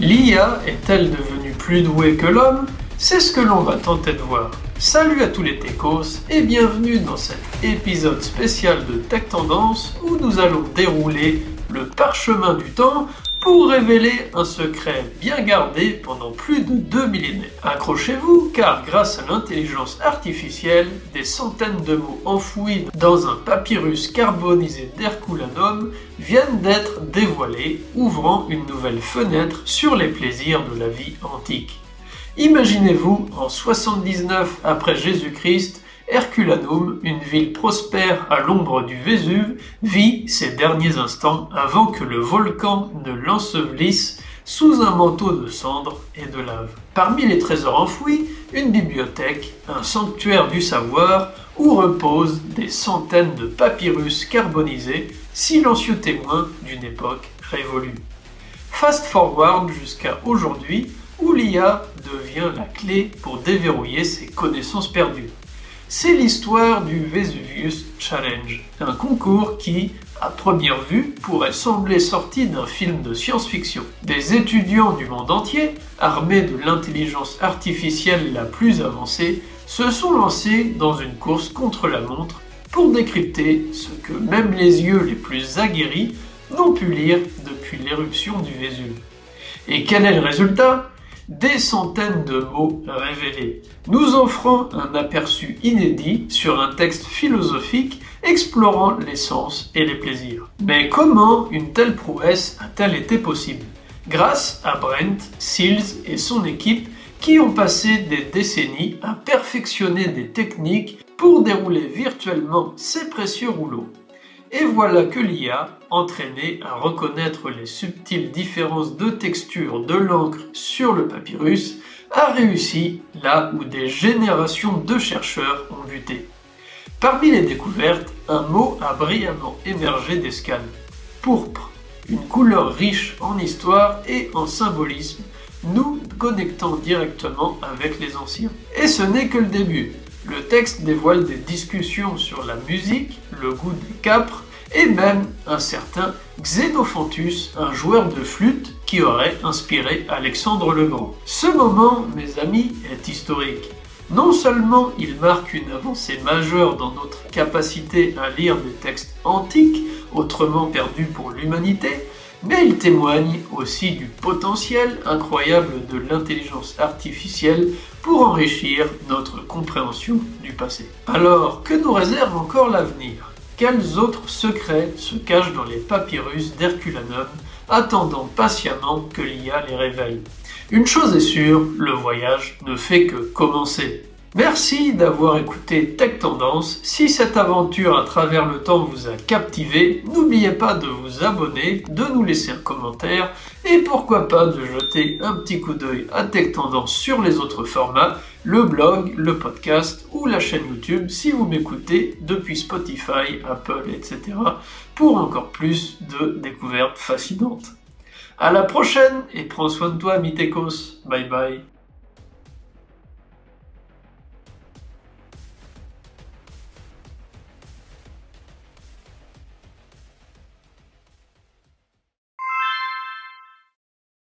L'IA est-elle devenue plus douée que l'homme? C'est ce que l'on va tenter de voir. Salut à tous les techos et bienvenue dans cet épisode spécial de Tech Tendance où nous allons dérouler le parchemin du temps pour révéler un secret bien gardé pendant plus de deux millénaires. Accrochez-vous car grâce à l'intelligence artificielle, des centaines de mots enfouis dans un papyrus carbonisé d'Herculanum viennent d'être dévoilés, ouvrant une nouvelle fenêtre sur les plaisirs de la vie antique. Imaginez-vous en 79 après Jésus-Christ Herculanum, une ville prospère à l'ombre du Vésuve, vit ses derniers instants avant que le volcan ne l'ensevelisse sous un manteau de cendres et de lave. Parmi les trésors enfouis, une bibliothèque, un sanctuaire du savoir où reposent des centaines de papyrus carbonisés, silencieux témoins d'une époque révolue. Fast forward jusqu'à aujourd'hui où l'IA devient la clé pour déverrouiller ses connaissances perdues. C'est l'histoire du Vesuvius Challenge, un concours qui, à première vue, pourrait sembler sorti d'un film de science-fiction. Des étudiants du monde entier, armés de l'intelligence artificielle la plus avancée, se sont lancés dans une course contre la montre pour décrypter ce que même les yeux les plus aguerris n'ont pu lire depuis l'éruption du Vésuve. Et quel est le résultat? Des centaines de mots révélés, nous offrant un aperçu inédit sur un texte philosophique explorant les sens et les plaisirs. Mais comment une telle prouesse a-t-elle été possible? Grâce à Brent, Seals et son équipe qui ont passé des décennies à perfectionner des techniques pour dérouler virtuellement ces précieux rouleaux. Et voilà que l'IA, entraînée à reconnaître les subtiles différences de texture de l'encre sur le papyrus, a réussi là où des générations de chercheurs ont buté. Parmi les découvertes, un mot a brillamment émergé des scans. Pourpre, une couleur riche en histoire et en symbolisme, nous connectant directement avec les anciens. Et ce n'est que le début. Texte dévoile des discussions sur la musique, le goût des capres et même un certain Xenophantus, un joueur de flûte qui aurait inspiré Alexandre le Grand. Ce moment, mes amis, est historique. Non seulement il marque une avancée majeure dans notre capacité à lire des textes antiques, autrement perdus pour l'humanité, mais il témoigne aussi du potentiel incroyable de l'intelligence artificielle pour enrichir notre compréhension du passé. Alors, que nous réserve encore l'avenir? Quels autres secrets se cachent dans les papyrus d'Herculanum, attendant patiemment que l'IA les réveille? Une chose est sûre, le voyage ne fait que commencer. Merci d'avoir écouté Tech Tendance. Si cette aventure à travers le temps vous a captivé, n'oubliez pas de vous abonner, de nous laisser un commentaire et pourquoi pas de jeter un petit coup d'œil à Tech Tendance sur les autres formats, le blog, le podcast ou la chaîne YouTube si vous m'écoutez depuis Spotify, Apple, etc. pour encore plus de découvertes fascinantes. À la prochaine et prends soin de toi, Mitekos. Bye bye.